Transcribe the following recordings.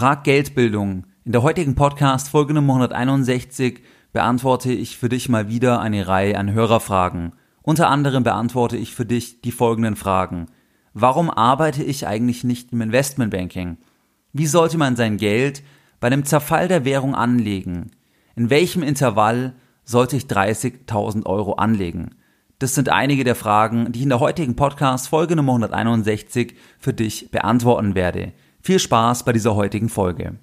Frag Geldbildung. In der heutigen Podcast Folge Nummer 161 beantworte ich für dich mal wieder eine Reihe an Hörerfragen. Unter anderem beantworte ich für dich die folgenden Fragen. Warum arbeite ich eigentlich nicht im Investmentbanking? Wie sollte man sein Geld bei dem Zerfall der Währung anlegen? In welchem Intervall sollte ich 30.000 Euro anlegen? Das sind einige der Fragen, die ich in der heutigen Podcast Folge Nummer 161 für dich beantworten werde. Viel Spaß bei dieser heutigen Folge.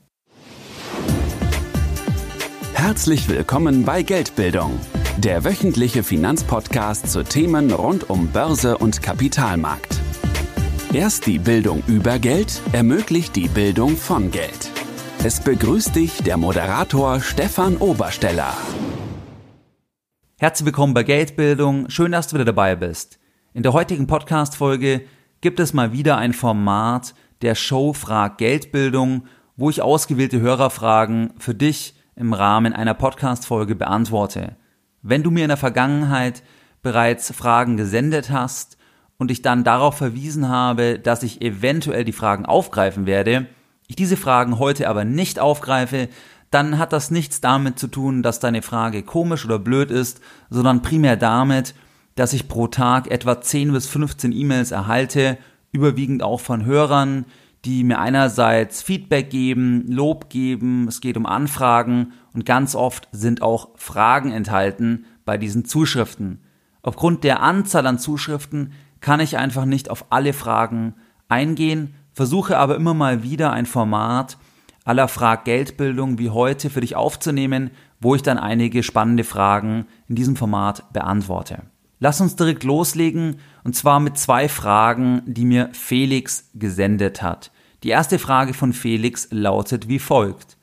Herzlich willkommen bei Geldbildung, der wöchentliche Finanzpodcast zu Themen rund um Börse und Kapitalmarkt. Erst die Bildung über Geld ermöglicht die Bildung von Geld. Es begrüßt dich der Moderator Stefan Obersteller. Herzlich willkommen bei Geldbildung. Schön, dass du wieder dabei bist. In der heutigen Podcast-Folge gibt es mal wieder ein Format der Show Frag Geldbildung, wo ich ausgewählte Hörerfragen für dich im Rahmen einer Podcast-Folge beantworte. Wenn du mir in der Vergangenheit bereits Fragen gesendet hast und ich dann darauf verwiesen habe, dass ich eventuell die Fragen aufgreifen werde, ich diese Fragen heute aber nicht aufgreife, dann hat das nichts damit zu tun, dass deine Frage komisch oder blöd ist, sondern primär damit, dass ich pro Tag etwa 10 bis 15 E-Mails erhalte, überwiegend auch von Hörern, die mir einerseits Feedback geben, Lob geben, es geht um Anfragen und ganz oft sind auch Fragen enthalten bei diesen Zuschriften. Aufgrund der Anzahl an Zuschriften kann ich einfach nicht auf alle Fragen eingehen, versuche aber immer mal wieder ein Format, aller Frag Geldbildung wie heute für dich aufzunehmen, wo ich dann einige spannende Fragen in diesem Format beantworte. Lass uns direkt loslegen und zwar mit zwei Fragen, die mir Felix gesendet hat. Die erste Frage von Felix lautet wie folgt.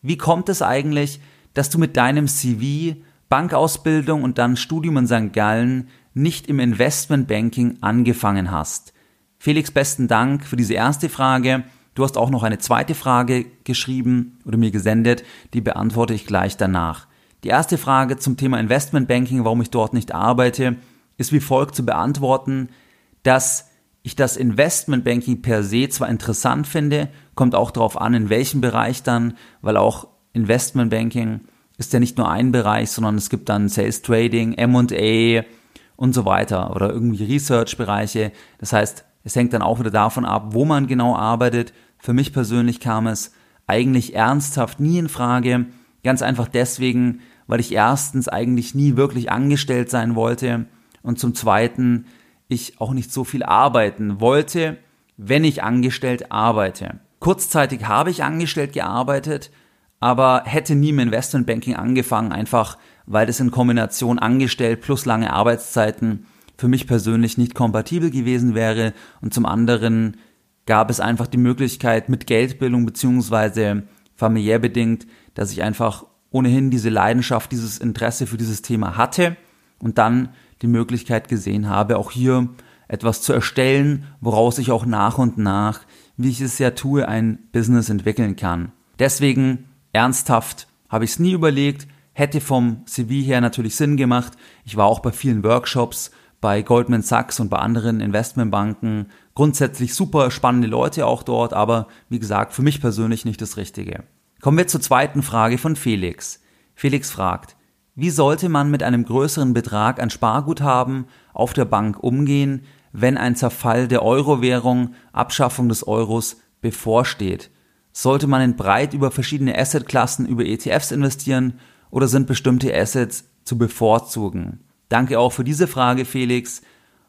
Wie kommt es eigentlich, dass du mit deinem CV, Bankausbildung und dann Studium in St. Gallen nicht im Investmentbanking angefangen hast? Felix, besten Dank für diese erste Frage. Du hast auch noch eine zweite Frage geschrieben oder mir gesendet, die beantworte ich gleich danach. Die erste Frage zum Thema Investmentbanking, warum ich dort nicht arbeite, ist wie folgt zu beantworten, dass ich das Investmentbanking per se zwar interessant finde, kommt auch darauf an, in welchem Bereich dann, weil auch Investmentbanking ist ja nicht nur ein Bereich, sondern es gibt dann Sales Trading, M&A und so weiter oder irgendwie Research-Bereiche. Das heißt, es hängt dann auch wieder davon ab, wo man genau arbeitet. Für mich persönlich kam es eigentlich ernsthaft nie in Frage. Ganz einfach deswegen, weil ich erstens eigentlich nie wirklich angestellt sein wollte und zum zweiten ich auch nicht so viel arbeiten wollte, wenn ich angestellt arbeite. Kurzzeitig habe ich angestellt gearbeitet, aber hätte nie im Investmentbanking angefangen, einfach weil das in Kombination angestellt plus lange Arbeitszeiten für mich persönlich nicht kompatibel gewesen wäre und zum anderen gab es einfach die Möglichkeit mit Geldbildung beziehungsweise familiär bedingt, dass ich einfach ohnehin diese Leidenschaft, dieses Interesse für dieses Thema hatte und dann die Möglichkeit gesehen habe, auch hier etwas zu erstellen, woraus ich auch nach und nach, wie ich es ja tue, ein Business entwickeln kann. Deswegen ernsthaft habe ich es nie überlegt, hätte vom CV her natürlich Sinn gemacht. Ich war auch bei vielen Workshops, bei Goldman Sachs und bei anderen Investmentbanken grundsätzlich super spannende Leute auch dort, aber wie gesagt, für mich persönlich nicht das Richtige. Kommen wir zur zweiten Frage von Felix. Felix fragt, wie sollte man mit einem größeren Betrag an Sparguthaben auf der Bank umgehen, wenn ein Zerfall der Euro-Währung, Abschaffung des Euros bevorsteht? Sollte man in breit über verschiedene Assetklassen über ETFs investieren oder sind bestimmte Assets zu bevorzugen? Danke auch für diese Frage, Felix.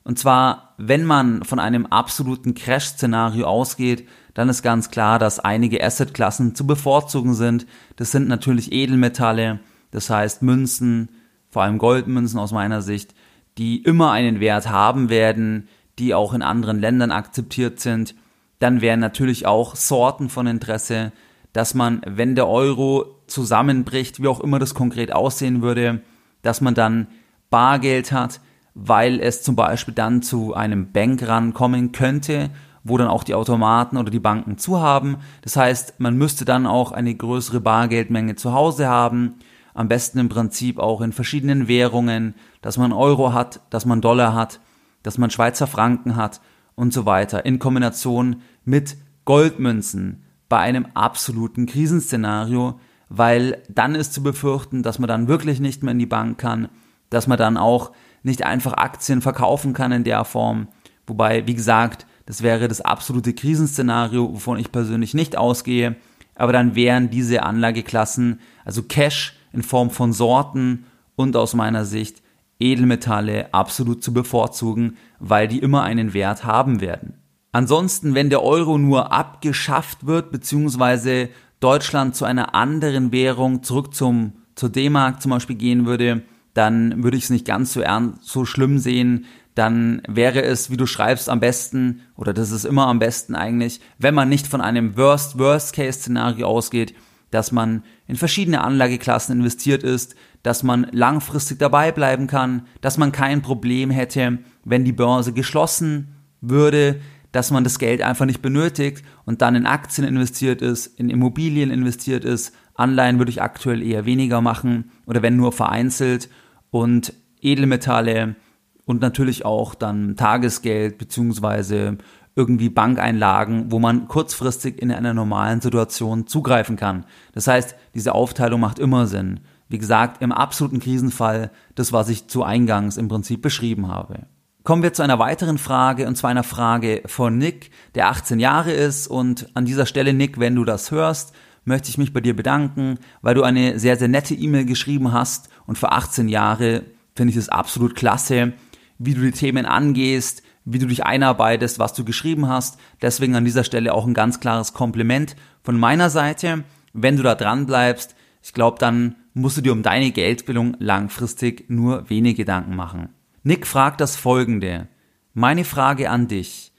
Und zwar, wenn man von einem absoluten Crash-Szenario ausgeht, dann ist ganz klar, dass einige Assetklassen zu bevorzugen sind. Das sind natürlich Edelmetalle, das heißt Münzen, vor allem Goldmünzen aus meiner Sicht, die immer einen Wert haben werden, die auch in anderen Ländern akzeptiert sind. Dann wären natürlich auch Sorten von Interesse, dass man, wenn der Euro zusammenbricht, wie auch immer das konkret aussehen würde, dass man dann Bargeld hat, weil es zum Beispiel dann zu einem Bankrun kommen könnte, wo dann auch die Automaten oder die Banken zu haben. Das heißt, man müsste dann auch eine größere Bargeldmenge zu Hause haben. Am besten im Prinzip auch in verschiedenen Währungen, dass man Euro hat, dass man Dollar hat, dass man Schweizer Franken hat und so weiter. In Kombination mit Goldmünzen, bei einem absoluten Krisenszenario, weil dann ist zu befürchten, dass man dann wirklich nicht mehr in die Bank kann, dass man dann auch nicht einfach Aktien verkaufen kann in der Form. Wobei, wie gesagt, das wäre das absolute Krisenszenario, wovon ich persönlich nicht ausgehe. Aber dann wären diese Anlageklassen, also Cash in Form von Sorten und aus meiner Sicht Edelmetalle absolut zu bevorzugen, weil die immer einen Wert haben werden. Ansonsten, wenn der Euro nur abgeschafft wird, beziehungsweise Deutschland zu einer anderen Währung zurück zum, zur D-Mark zum Beispiel gehen würde, dann würde ich es nicht ganz so ernst, so schlimm sehen. Dann wäre es, wie du schreibst, am besten, oder das ist immer am besten eigentlich, wenn man nicht von einem Worst-Worst-Case-Szenario ausgeht, dass man in verschiedene Anlageklassen investiert ist, dass man langfristig dabei bleiben kann, dass man kein Problem hätte, wenn die Börse geschlossen würde, dass man das Geld einfach nicht benötigt und dann in Aktien investiert ist, in Immobilien investiert ist. Anleihen würde ich aktuell eher weniger machen oder wenn nur vereinzelt und Edelmetalle und natürlich auch dann Tagesgeld beziehungsweise irgendwie Bankeinlagen, wo man kurzfristig in einer normalen Situation zugreifen kann. Das heißt, diese Aufteilung macht immer Sinn. Wie gesagt, im absoluten Krisenfall das, was ich zu Eingangs im Prinzip beschrieben habe. Kommen wir zu einer weiteren Frage, und zwar einer Frage von Nick, der 18 Jahre ist. Und an dieser Stelle, Nick, wenn du das hörst, möchte ich mich bei dir bedanken, weil du eine sehr, sehr nette E-Mail geschrieben hast. Und für 18 Jahre finde ich es absolut klasse, wie du die Themen angehst, wie du dich einarbeitest, was du geschrieben hast. Deswegen an dieser Stelle auch ein ganz klares Kompliment von meiner Seite. Wenn du da dran bleibst, ich glaube, dann musst du dir um deine Geldbildung langfristig nur wenig Gedanken machen. Nick fragt das folgende. Meine Frage an dich.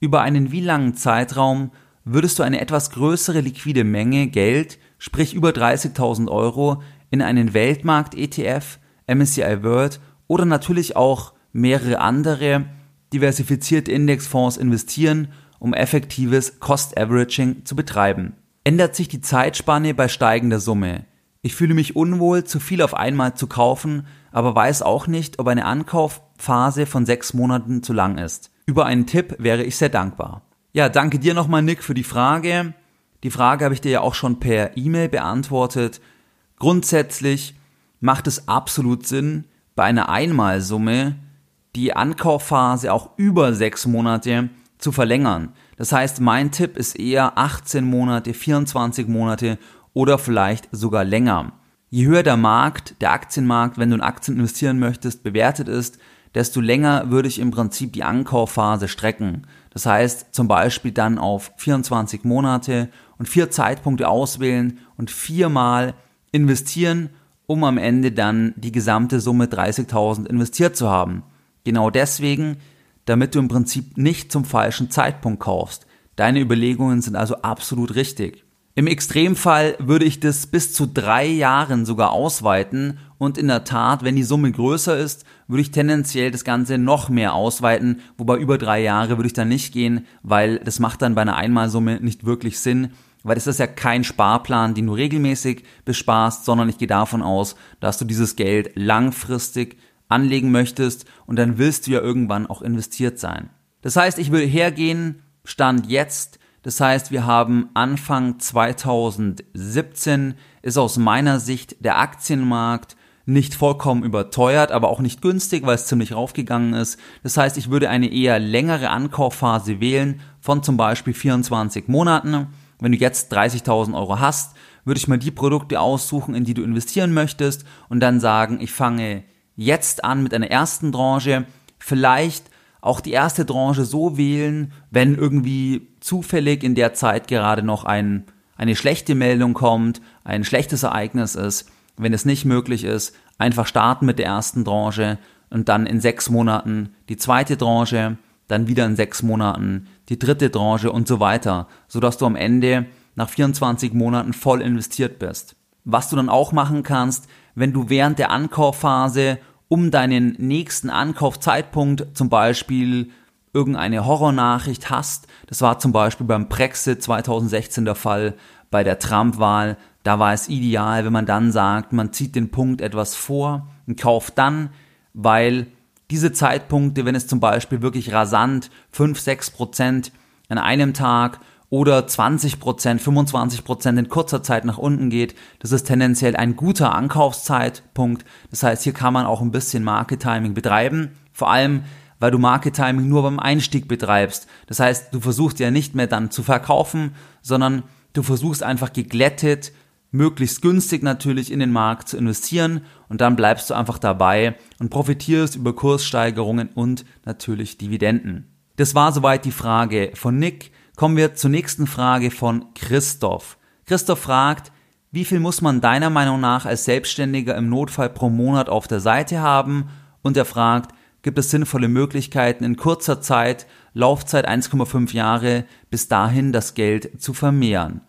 Über einen wie langen Zeitraum würdest du eine etwas größere liquide Menge Geld, sprich über 30.000 Euro, in einen Weltmarkt-ETF, MSCI World oder natürlich auch mehrere andere diversifizierte Indexfonds investieren, um effektives Cost Averaging zu betreiben. Ändert sich die Zeitspanne bei steigender Summe? Ich fühle mich unwohl, zu viel auf einmal zu kaufen, aber weiß auch nicht, ob eine Ankaufphase von sechs Monaten zu lang ist. Über einen Tipp wäre ich sehr dankbar. Ja, danke dir nochmal, Nick, für die Frage. Die Frage habe ich dir ja auch schon per E-Mail beantwortet. Grundsätzlich macht es absolut Sinn, bei einer Einmalsumme die Ankaufphase auch über sechs Monate zu verlängern. Das heißt, mein Tipp ist eher 18 Monate, 24 Monate oder vielleicht sogar länger. Je höher der Markt, der Aktienmarkt, wenn du in Aktien investieren möchtest, bewertet ist, desto länger würde ich im Prinzip die Ankaufphase strecken. Das heißt zum Beispiel dann auf 24 Monate und vier Zeitpunkte auswählen und viermal investieren, um am Ende dann die gesamte Summe 30.000 investiert zu haben. Genau deswegen, damit du im Prinzip nicht zum falschen Zeitpunkt kaufst. Deine Überlegungen sind also absolut richtig. Im Extremfall würde ich das bis zu drei Jahren sogar ausweiten und in der Tat, wenn die Summe größer ist, würde ich tendenziell das Ganze noch mehr ausweiten, wobei über drei Jahre würde ich dann nicht gehen, weil das macht dann bei einer Einmalsumme nicht wirklich Sinn, weil das ist ja kein Sparplan, den du regelmäßig besparst, sondern ich gehe davon aus, dass du dieses Geld langfristig anlegen möchtest und dann willst du ja irgendwann auch investiert sein. Das heißt, ich würde hergehen, Stand jetzt, das heißt, wir haben Anfang 2017 ist aus meiner Sicht der Aktienmarkt nicht vollkommen überteuert, aber auch nicht günstig, weil es ziemlich raufgegangen ist. Das heißt, ich würde eine eher längere Ankaufphase wählen von zum Beispiel 24 Monaten. Wenn du jetzt 30.000 Euro hast, würde ich mal die Produkte aussuchen, in die du investieren möchtest und dann sagen, ich fange jetzt an mit einer ersten Tranche. Vielleicht auch die erste Tranche so wählen, wenn irgendwie zufällig in der Zeit gerade noch ein, eine schlechte Meldung kommt, ein schlechtes Ereignis ist. Wenn es nicht möglich ist, einfach starten mit der ersten Tranche und dann in sechs Monaten die zweite Tranche, dann wieder in sechs Monaten die dritte Tranche und so weiter, sodass du am Ende nach 24 Monaten voll investiert bist. Was du dann auch machen kannst, wenn du während der Ankaufphase um deinen nächsten Ankaufzeitpunkt zum Beispiel irgendeine Horrornachricht hast. Das war zum Beispiel beim Brexit 2016 der Fall, bei der Trump-Wahl. Da war es ideal, wenn man dann sagt, man zieht den Punkt etwas vor und kauft dann, weil diese Zeitpunkte, wenn es zum Beispiel wirklich rasant 5, 6 Prozent an einem Tag oder 20%, 25% in kurzer Zeit nach unten geht. Das ist tendenziell ein guter Ankaufszeitpunkt. Das heißt, hier kann man auch ein bisschen Market Timing betreiben. Vor allem, weil du Market Timing nur beim Einstieg betreibst. Das heißt, du versuchst ja nicht mehr dann zu verkaufen, sondern du versuchst einfach geglättet, möglichst günstig natürlich in den Markt zu investieren und dann bleibst du einfach dabei und profitierst über Kurssteigerungen und natürlich Dividenden. Das war soweit die Frage von Nick. Kommen wir zur nächsten Frage von Christoph. Christoph fragt, wie viel muss man deiner Meinung nach als Selbstständiger im Notfall pro Monat auf der Seite haben? Und er fragt, gibt es sinnvolle Möglichkeiten in kurzer Zeit, Laufzeit 1,5 Jahre, bis dahin das Geld zu vermehren?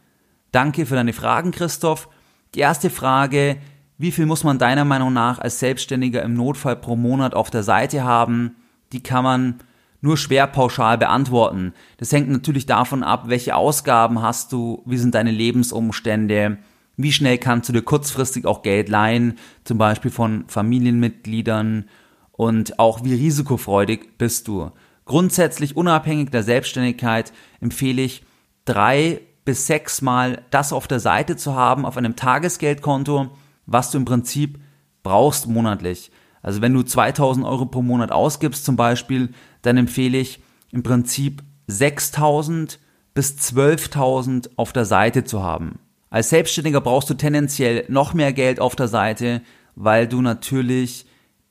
Danke für deine Fragen, Christoph. Die erste Frage, wie viel muss man deiner Meinung nach als Selbstständiger im Notfall pro Monat auf der Seite haben? Die kann man nur schwer pauschal beantworten. Das hängt natürlich davon ab, welche Ausgaben hast du, wie sind deine Lebensumstände, wie schnell kannst du dir kurzfristig auch Geld leihen, zum Beispiel von Familienmitgliedern und auch wie risikofreudig bist du. Grundsätzlich unabhängig der Selbstständigkeit empfehle ich drei bis sechs Mal das auf der Seite zu haben auf einem Tagesgeldkonto, was du im Prinzip brauchst monatlich. Also wenn du 2000 Euro pro Monat ausgibst zum Beispiel, dann empfehle ich im Prinzip 6000 bis 12.000 auf der Seite zu haben. Als Selbstständiger brauchst du tendenziell noch mehr Geld auf der Seite, weil du natürlich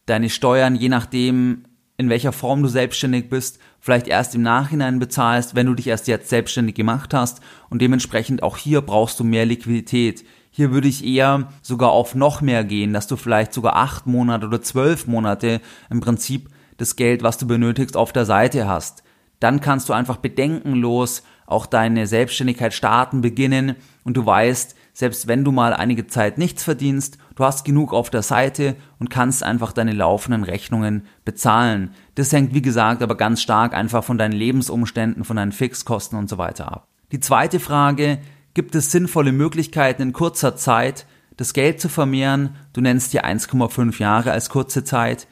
deine Steuern, je nachdem, in welcher Form du selbstständig bist, vielleicht erst im Nachhinein bezahlst, wenn du dich erst jetzt selbstständig gemacht hast und dementsprechend auch hier brauchst du mehr Liquidität. Hier würde ich eher sogar auf noch mehr gehen, dass du vielleicht sogar acht Monate oder zwölf Monate im Prinzip das Geld, was du benötigst, auf der Seite hast. Dann kannst du einfach bedenkenlos auch deine Selbstständigkeit starten, beginnen und du weißt, selbst wenn du mal einige Zeit nichts verdienst, du hast genug auf der Seite und kannst einfach deine laufenden Rechnungen bezahlen. Das hängt, wie gesagt, aber ganz stark einfach von deinen Lebensumständen, von deinen Fixkosten und so weiter ab. Die zweite Frage, gibt es sinnvolle Möglichkeiten in kurzer Zeit, das Geld zu vermehren? Du nennst dir 1,5 Jahre als kurze Zeit.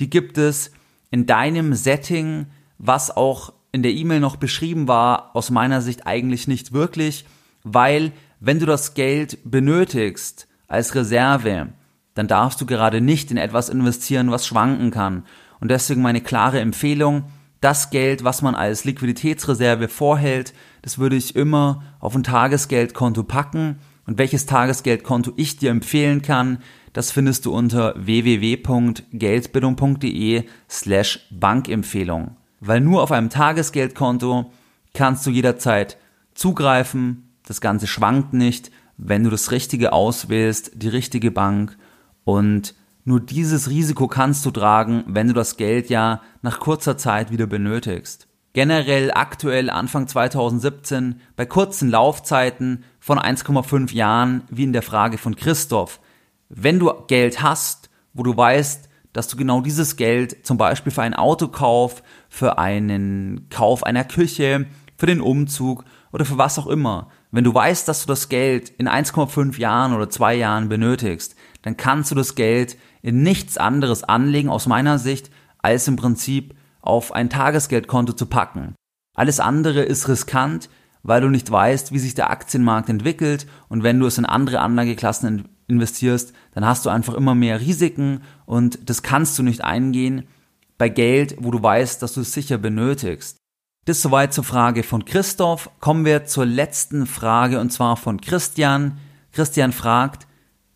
Die gibt es in deinem Setting, was auch in der E-Mail noch beschrieben war, aus meiner Sicht eigentlich nicht wirklich, weil wenn du das Geld benötigst als Reserve, dann darfst du gerade nicht in etwas investieren, was schwanken kann. Und deswegen meine klare Empfehlung, das Geld, was man als Liquiditätsreserve vorhält, das würde ich immer auf ein Tagesgeldkonto packen. Und welches Tagesgeldkonto ich dir empfehlen kann, das findest du unter www.geldbildung.de slash Bankempfehlung. Weil nur auf einem Tagesgeldkonto kannst du jederzeit zugreifen, das Ganze schwankt nicht, wenn du das Richtige auswählst, die richtige Bank und nur dieses Risiko kannst du tragen, wenn du das Geld ja nach kurzer Zeit wieder benötigst. Generell aktuell Anfang 2017 bei kurzen Laufzeiten von 1,5 Jahren, wie in der Frage von Christoph. Wenn du Geld hast, wo du weißt, dass du genau dieses Geld zum Beispiel für einen Autokauf, für einen Kauf einer Küche, für den Umzug oder für was auch immer wenn du weißt, dass du das Geld in 1,5 Jahren oder zwei Jahren benötigst, dann kannst du das Geld in nichts anderes anlegen, aus meiner Sicht, als im Prinzip auf ein Tagesgeldkonto zu packen. Alles andere ist riskant, weil du nicht weißt, wie sich der Aktienmarkt entwickelt und wenn du es in andere Anlageklassen investierst, dann hast du einfach immer mehr Risiken und das kannst du nicht eingehen bei Geld, wo du weißt, dass du es sicher benötigst. Das soweit zur Frage von Christoph. Kommen wir zur letzten Frage und zwar von Christian. Christian fragt,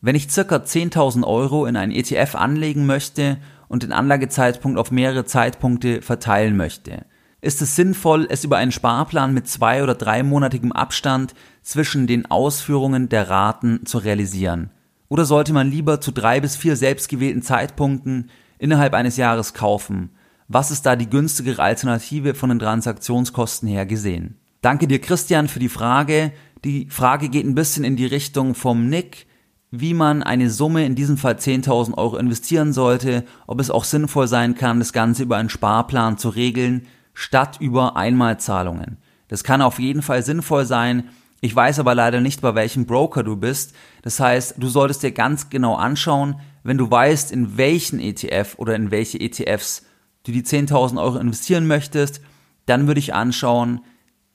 wenn ich circa 10.000 Euro in einen ETF anlegen möchte und den Anlagezeitpunkt auf mehrere Zeitpunkte verteilen möchte, ist es sinnvoll, es über einen Sparplan mit zwei- oder dreimonatigem Abstand zwischen den Ausführungen der Raten zu realisieren? Oder sollte man lieber zu drei bis vier selbstgewählten Zeitpunkten innerhalb eines Jahres kaufen? Was ist da die günstigere Alternative von den Transaktionskosten her gesehen? Danke dir, Christian, für die Frage. Die Frage geht ein bisschen in die Richtung vom Nick, wie man eine Summe, in diesem Fall 10.000 Euro investieren sollte, ob es auch sinnvoll sein kann, das Ganze über einen Sparplan zu regeln, statt über Einmalzahlungen. Das kann auf jeden Fall sinnvoll sein. Ich weiß aber leider nicht, bei welchem Broker du bist. Das heißt, du solltest dir ganz genau anschauen, wenn du weißt, in welchen ETF oder in welche ETFs du die 10.000 Euro investieren möchtest, dann würde ich anschauen,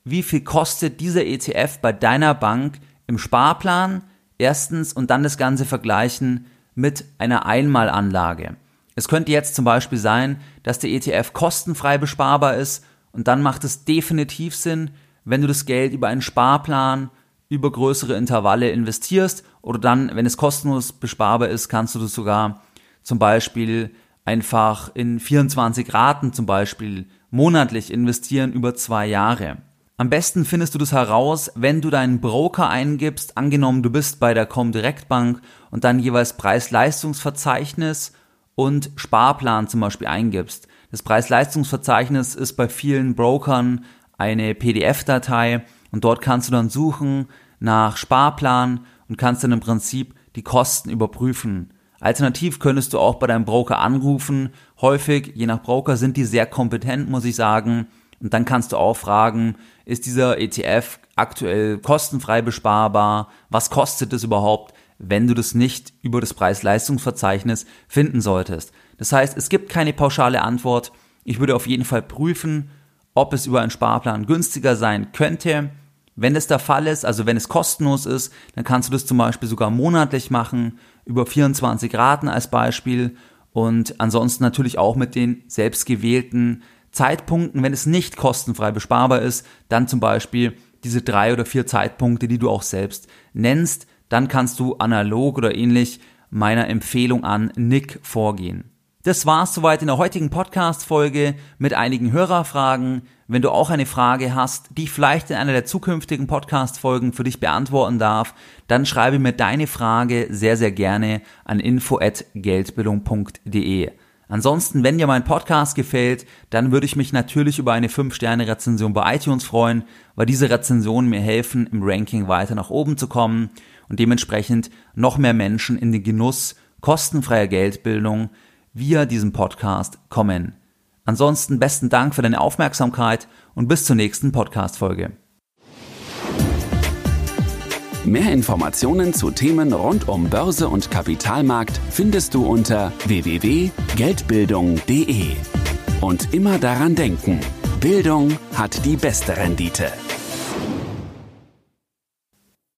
wie viel kostet dieser ETF bei deiner Bank im Sparplan, erstens, und dann das Ganze vergleichen mit einer Einmalanlage. Es könnte jetzt zum Beispiel sein, dass der ETF kostenfrei besparbar ist und dann macht es definitiv Sinn, wenn du das Geld über einen Sparplan über größere Intervalle investierst oder dann, wenn es kostenlos besparbar ist, kannst du das sogar zum Beispiel einfach in 24 Raten zum Beispiel monatlich investieren über zwei Jahre. Am besten findest du das heraus, wenn du deinen Broker eingibst, angenommen du bist bei der Comdirect Bank und dann jeweils Preis-Leistungsverzeichnis und Sparplan zum Beispiel eingibst. Das Preis-Leistungsverzeichnis ist bei vielen Brokern eine PDF-Datei und dort kannst du dann suchen nach Sparplan und kannst dann im Prinzip die Kosten überprüfen. Alternativ könntest du auch bei deinem Broker anrufen. Häufig, je nach Broker, sind die sehr kompetent, muss ich sagen. Und dann kannst du auch fragen, ist dieser ETF aktuell kostenfrei besparbar? Was kostet es überhaupt, wenn du das nicht über das Preis-Leistungsverzeichnis finden solltest? Das heißt, es gibt keine pauschale Antwort. Ich würde auf jeden Fall prüfen, ob es über einen Sparplan günstiger sein könnte. Wenn es der Fall ist, also wenn es kostenlos ist, dann kannst du das zum Beispiel sogar monatlich machen, über 24 Raten als Beispiel und ansonsten natürlich auch mit den selbstgewählten Zeitpunkten, wenn es nicht kostenfrei besparbar ist, dann zum Beispiel diese drei oder vier Zeitpunkte, die du auch selbst nennst, dann kannst du analog oder ähnlich meiner Empfehlung an Nick vorgehen. Das war's soweit in der heutigen Podcast-Folge mit einigen Hörerfragen. Wenn du auch eine Frage hast, die ich vielleicht in einer der zukünftigen Podcast-Folgen für dich beantworten darf, dann schreibe mir deine Frage sehr, sehr gerne an info@geldbildung.de. Ansonsten, wenn dir mein Podcast gefällt, dann würde ich mich natürlich über eine 5-Sterne-Rezension bei iTunes freuen, weil diese Rezensionen mir helfen, im Ranking weiter nach oben zu kommen und dementsprechend noch mehr Menschen in den Genuss kostenfreier Geldbildung via diesem Podcast kommen. Ansonsten besten Dank für deine Aufmerksamkeit und bis zur nächsten Podcast-Folge. Mehr Informationen zu Themen rund um Börse und Kapitalmarkt findest du unter www.geldbildung.de. Und immer daran denken, Bildung hat die beste Rendite.